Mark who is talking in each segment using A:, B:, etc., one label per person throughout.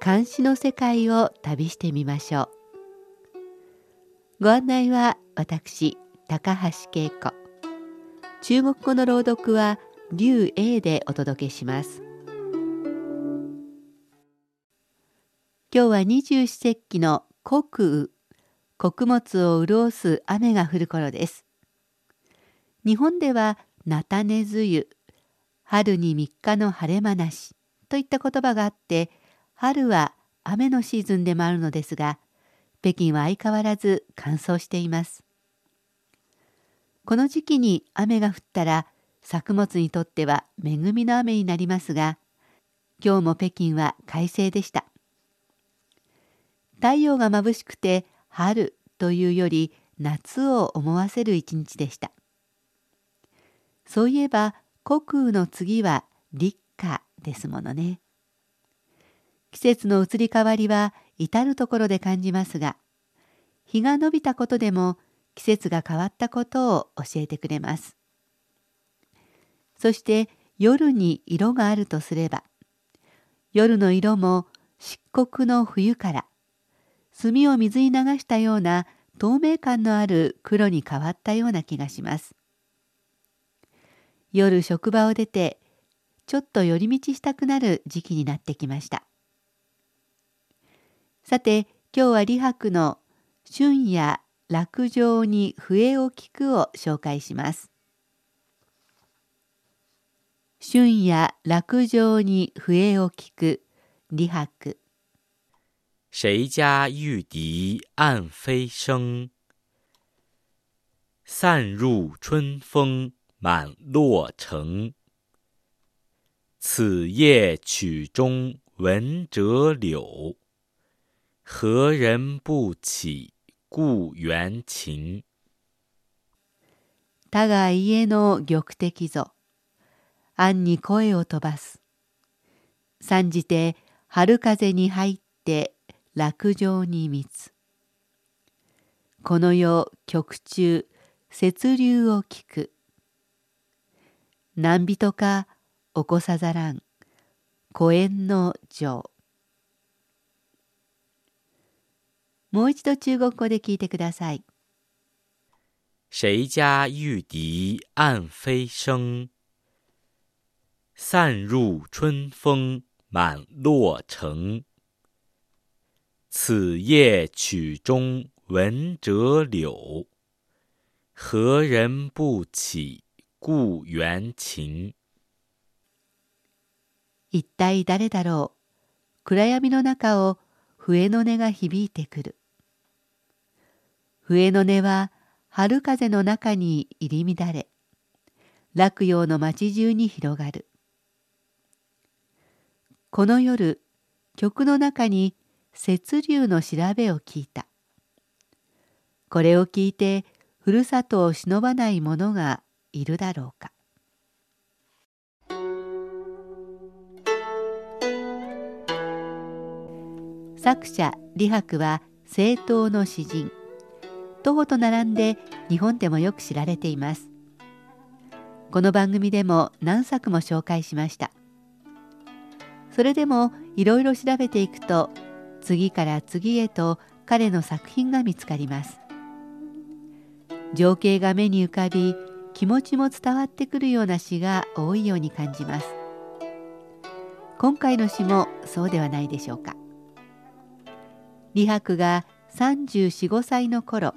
A: 監視の世界を旅してみましょう。ご案内は私高橋恵子。中国語の朗読は劉英でお届けします。今日は二十四節気の穀雨穀物を潤す雨が降る頃です。日本では菜種梅雨春に3日の晴れ間なしといった言葉があって春は雨のシーズンでもあるのですが北京は相変わらず乾燥しています。この時期に雨が降ったら作物にとっては恵みの雨になりますが今日も北京は快晴でした。太陽が眩しくて春というより夏を思わせる一日でした。そういえば国雨の次は立夏ですものね。季節の移り変わりは至る所で感じますが日が伸びたことでも季節が変わったことを教えてくれます。そして夜に色があるとすれば夜の色も漆黒の冬から墨を水に流したような透明感のある黒に変わったような気がします。夜職場を出てちょっと寄り道したくなる時期になってきました。さて今日は李白の「春夜落城に笛を聞く」を紹介します春夜落城に笛を聞く李白
B: 谁家玉笛暗飞声？散入春风满洛城。此夜曲中闻折柳，何人？不起故园情？
A: 他が家の玉滴ぞ。暗に声を飛ばす。参じて春風に入って落城に密この世曲中節流を聞く何人？か起こさざらん公園の城もう一度中国語で聞いてください。
B: 谁家玉笛暗飞声？散入春风满洛城。此夜曲中闻折柳，何人不起故园情？
A: 一体誰だろう？暗闇の中を笛の音が響いてくる。笛の音は春風の中に入り乱れ、落葉の街中に広がる。この夜、曲の中に節流の調べを聞いた。これを聞いてふるさとを忍ばない者がいるだろうか。作者李白は政党の詩人。徒歩と並んで日本でもよく知られています。この番組でも何作も紹介しました。それでもいろいろ調べていくと次から次へと彼の作品が見つかります。情景が目に浮かび気持ちも伝わってくるような詩が多いように感じます。今回の詩もそうではないでしょうか。李白が345歳の頃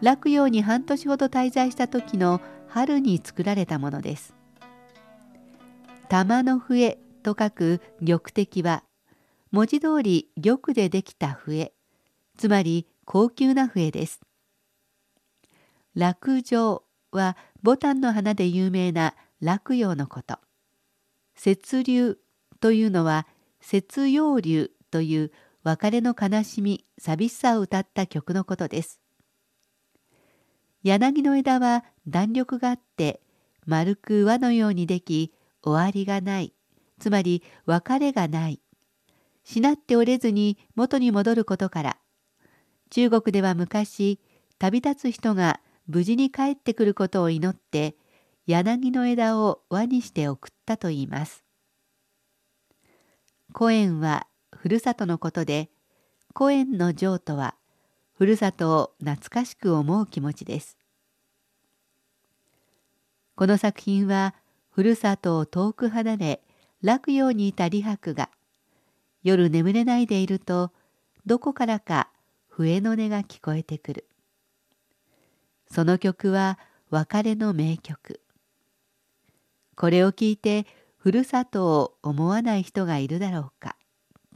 A: 洛陽に半年ほど滞在した時の春に作られたものです。玉の笛と書く玉滴は文字通り玉でできた笛つまり高級な笛です。落城は牡丹の花で有名な落葉のこと。節流というのは節葉流という別れの悲しみ寂しさを歌った曲のことです。柳の枝は弾力があって丸く輪のようにでき終わりがない。つまり別れがない。しなって折れずに元に戻ることから。中国では昔旅立つ人が無事に帰ってくることを祈って柳の枝を輪にして送ったといいます。古園はふるさとのことで古園の情とはふるさとを懐かしく思う気持ちです。この作品はふるさとを遠く離れ楽ようにいた李白が夜眠れないでいるとどこからか笛の音が聞こえてくる。その曲は別れの名曲。これを聞いてふるさとを思わない人がいるだろうか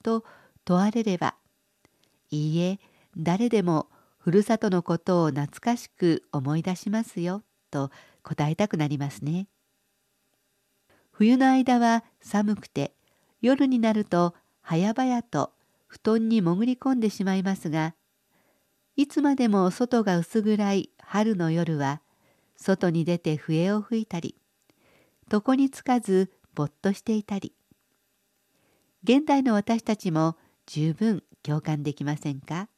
A: と問われればいいえ誰でもふるさとのことを懐かしく思い出しますよと答えたくなりますね。冬の間は寒くて夜になると早々と布団に潜り込んでしまいますがいつまでも外が薄暗い春の夜は外に出て笛を吹いたり床につかずぼっとしていたり現代の私たちも十分共感できませんか？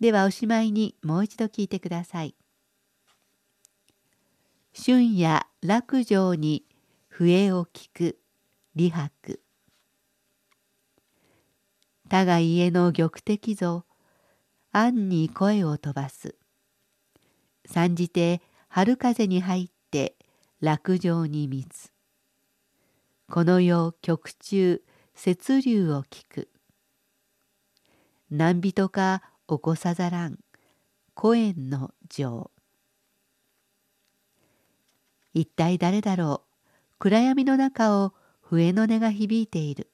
A: ではおしまいにもう一度聞いてください。春夜落城に笛を聞く李白。他が家の玉滴ぞ暗に声を飛ばす。参じて春風に入って落城につこの世曲中雪流を聞く。何人か起こさざらん古園の城一体誰だろう。暗闇の中を笛の音が響いている。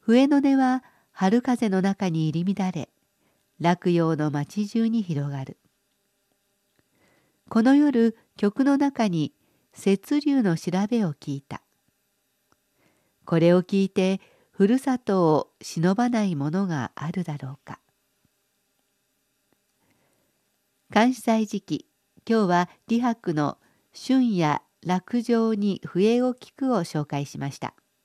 A: 笛の音は春風の中に入り乱れ落葉の町中に広がる。この夜曲の中に雪流の調べを聞いた。これを聞いてふるさとを忍ばないものがあるだろうか。関西時期今日は李白の春夜落城に笛を聞くを紹介しました。